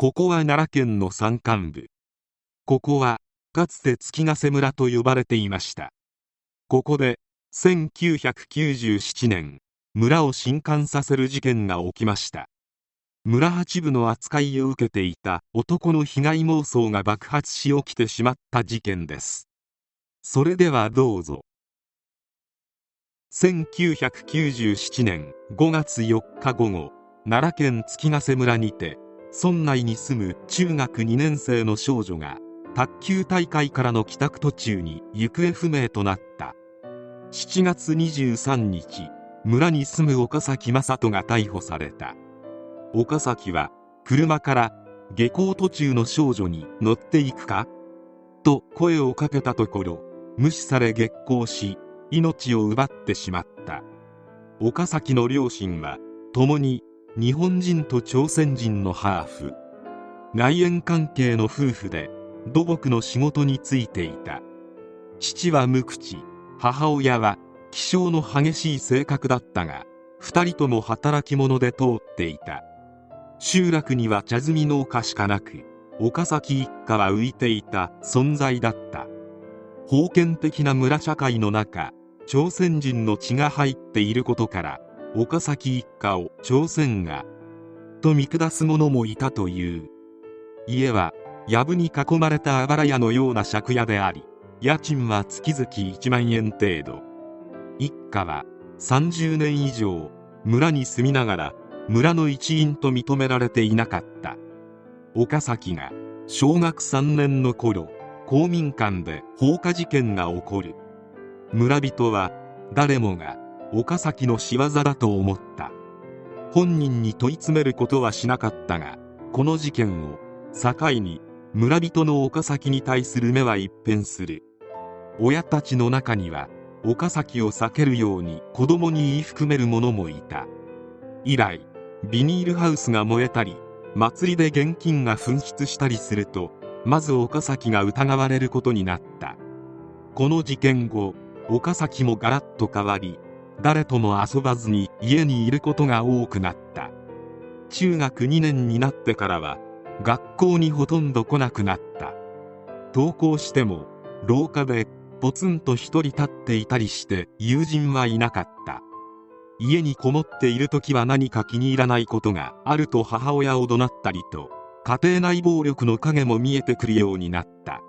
ここは奈良県の山間部。ここはかつて月ヶ瀬村と呼ばれていました。ここで1997年村を震撼させる事件が起きました。村八部の扱いを受けていた男の被害妄想が爆発し起きてしまった事件です。それではどうぞ。1997年5月4日午後奈良県月ヶ瀬村にて村内に住む中学2年生の少女が卓球大会からの帰宅途中に行方不明となった。7月23日村に住む岡崎正人が逮捕された。岡崎は車から下校途中の少女に乗っていくか？と声をかけたところ無視され激高し命を奪ってしまった。岡崎の両親は共に日本人と朝鮮人のハーフ。内縁関係の夫婦で土木の仕事に就いていた。父は無口。母親は気性の激しい性格だったが2人とも働き者で通っていた。集落には茶摘み農家しかなく岡崎一家は浮いていた。存在だった。封建的な村社会の中朝鮮人の血が入っていることから岡崎一家を朝鮮がと見下す者もいたという。家は藪に囲まれたあばら屋のような借家であり家賃は月々1万円程度。一家は30年以上村に住みながら村の一員と認められていなかった。岡崎が小学3年の頃公民館で放火事件が起こる。村人は誰もが岡崎の仕業だと思った。本人に問い詰めることはしなかったがこの事件を境に村人の岡崎に対する目は一変する。親たちの中には岡崎を避けるように子供に言い含める者もいた。以来ビニールハウスが燃えたり祭りで現金が紛失したりするとまず岡崎が疑われることになった。この事件後岡崎もガラッと変わり誰とも遊ばずに家にいることが多くなった。中学2年になってからは学校にほとんど来なくなった。登校しても廊下でポツンと一人立っていたりして友人はいなかった。家にこもっている時は何か気に入らないことがあると母親を怒鳴ったりと家庭内暴力の影も見えてくるようになった。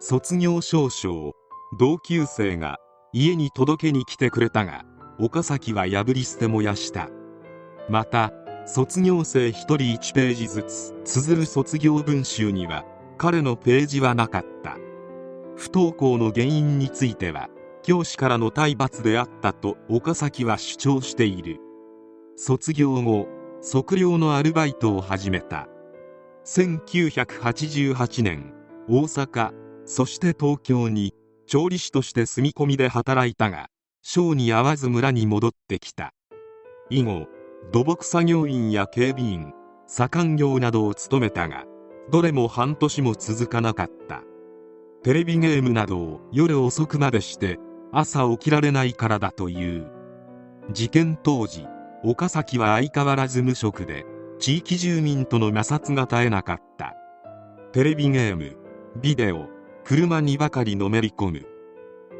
卒業証書を同級生が家に届けに来てくれたが岡崎は破り捨て燃やした。また卒業生1人1ページずつ綴る卒業文集には彼のページはなかった。不登校の原因については教師からの体罰であったと岡崎は主張している。卒業後測量のアルバイトを始めた。1988年大阪そして東京に調理師として住み込みで働いたが性に合わず村に戻ってきた。以後土木作業員や警備員左官業などを務めたがどれも半年も続かなかった。テレビゲームなどを夜遅くまでして朝起きられないからだという。事件当時岡崎は相変わらず無職で地域住民との摩擦が絶えなかった。テレビゲームビデオ車にばかりのめり込む。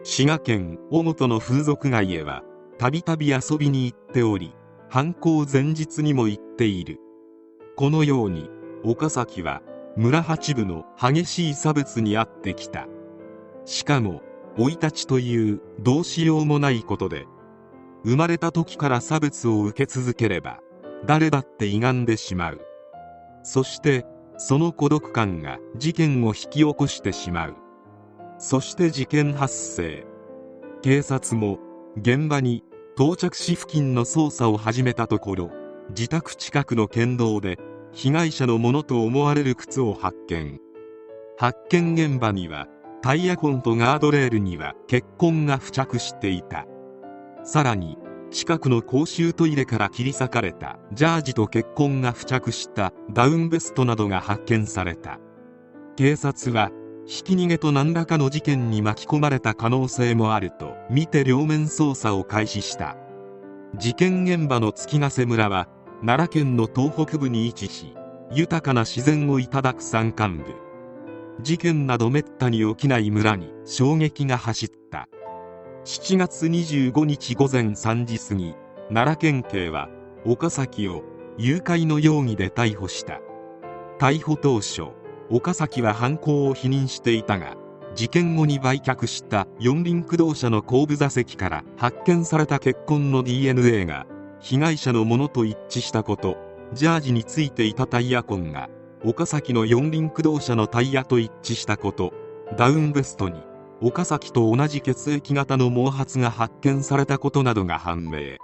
滋賀県小本の風俗街へはたびたび遊びに行っており犯行前日にも行っている。このように岡崎は村八部の激しい差別に遭ってきた。しかも生い立ちというどうしようもないことで生まれた時から差別を受け続ければ誰だって歪んでしまう。そしてその孤独感が事件を引き起こしてしまう。そして事件発生。警察も現場に到着し付近の捜査を始めたところ自宅近くの県道で被害者のものと思われる靴を発見。発見現場にはタイヤ痕とガードレールには血痕が付着していた。さらに近くの公衆トイレから切り裂かれたジャージと血痕が付着したダウンベストなどが発見された。警察はひき逃げと何らかの事件に巻き込まれた可能性もあると見て両面捜査を開始した。事件現場の月ヶ瀬村は奈良県の東北部に位置し豊かな自然をいただく山間部。事件などめったに起きない村に衝撃が走った。7月25日午前3時過ぎ奈良県警は岡崎を誘拐の容疑で逮捕した。逮捕当初岡崎は犯行を否認していたが事件後に売却した四輪駆動車の後部座席から発見された血痕の DNA が被害者のものと一致したことジャージについていたタイヤ痕が岡崎の四輪駆動車のタイヤと一致したことダウンベストに岡崎と同じ血液型の毛髪が発見されたことなどが判明。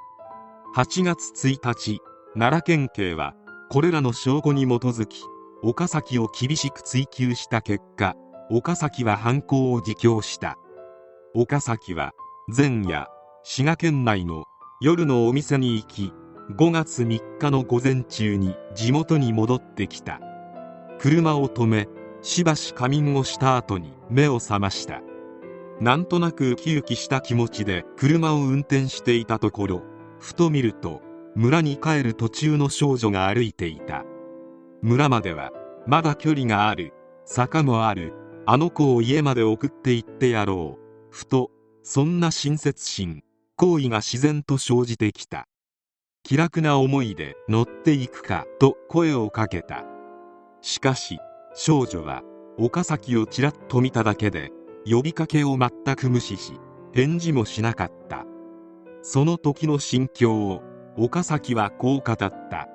8月1日奈良県警はこれらの証拠に基づき岡崎を厳しく追及した結果岡崎は犯行を自供した。岡崎は前夜滋賀県内の夜のお店に行き5月3日の午前中に地元に戻ってきた。車を止めしばし仮眠をした後に目を覚ました。なんとなくウキウキした気持ちで車を運転していたところふと見ると村に帰る途中の少女が歩いていた。村まではまだ距離がある。坂もある。あの子を家まで送って行ってやろう。ふとそんな親切心好意が自然と生じてきた。気楽な思いで乗っていくかと声をかけた。しかし少女は岡崎をちらっと見ただけで呼びかけを全く無視し返事もしなかった。その時の心境を岡崎はこう語った。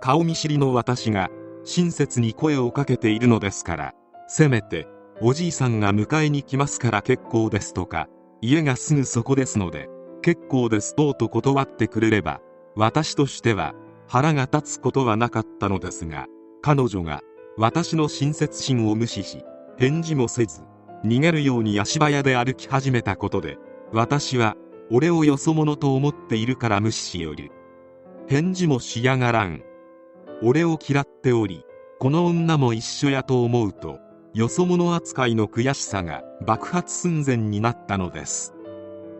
顔見知りの私が親切に声をかけているのですからせめておじいさんが迎えに来ますから結構ですとか家がすぐそこですので結構ですとと断ってくれれば私としては腹が立つことはなかったのですが彼女が私の親切心を無視し返事もせず逃げるように足早で歩き始めたことで私は俺をよそ者と思っているから無視しよる返事もしやがらん。俺を嫌っておりこの女も一緒やと思うとよそ者扱いの悔しさが爆発寸前になったのです。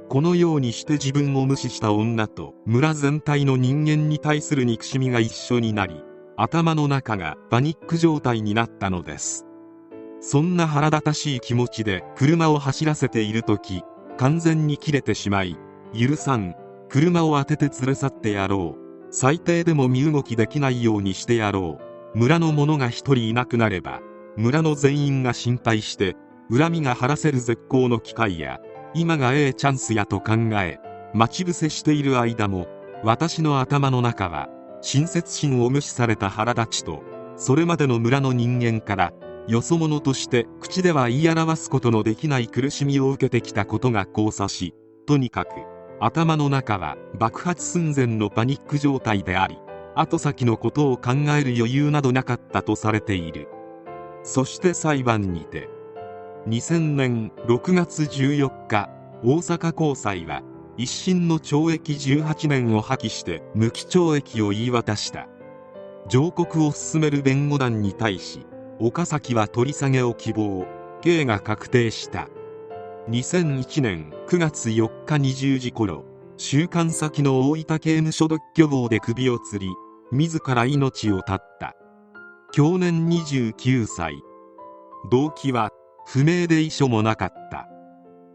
このようにして自分を無視した女と村全体の人間に対する憎しみが一緒になり頭の中がパニック状態になったのです。そんな腹立たしい気持ちで車を走らせている時完全に切れてしまい許さん車を当てて連れ去ってやろう。最低でも身動きできないようにしてやろう。村の者が一人いなくなれば村の全員が心配して恨みが晴らせる絶好の機会や今がええチャンスやと考え待ち伏せしている間も私の頭の中は親切心を無視された腹立ちとそれまでの村の人間からよそ者として口では言い表すことのできない苦しみを受けてきたことが交差しとにかく頭の中は爆発寸前のパニック状態であり後先のことを考える余裕などなかったとされている。そして裁判にて2000年6月14日大阪高裁は一審の懲役18年を破棄して無期懲役を言い渡した。上告を進める弁護団に対し岡崎は取り下げを希望。刑が確定した。2001年9月4日20時頃収監先の大分刑務所独居房で首を吊り自ら命を絶った。去年29歳。動機は不明で遺書もなかった。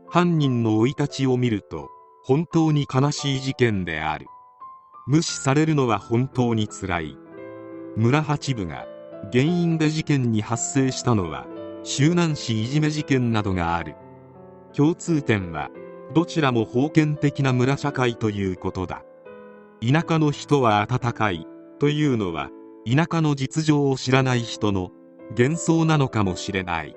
犯人の生い立ちを見ると本当に悲しい事件である。無視されるのは本当につらい。村八部が原因で事件に発生したのは周南市いじめ事件などがある。共通点はどちらも封建的な村社会ということだ。田舎の人は温かいというのは田舎の実情を知らない人の幻想なのかもしれない。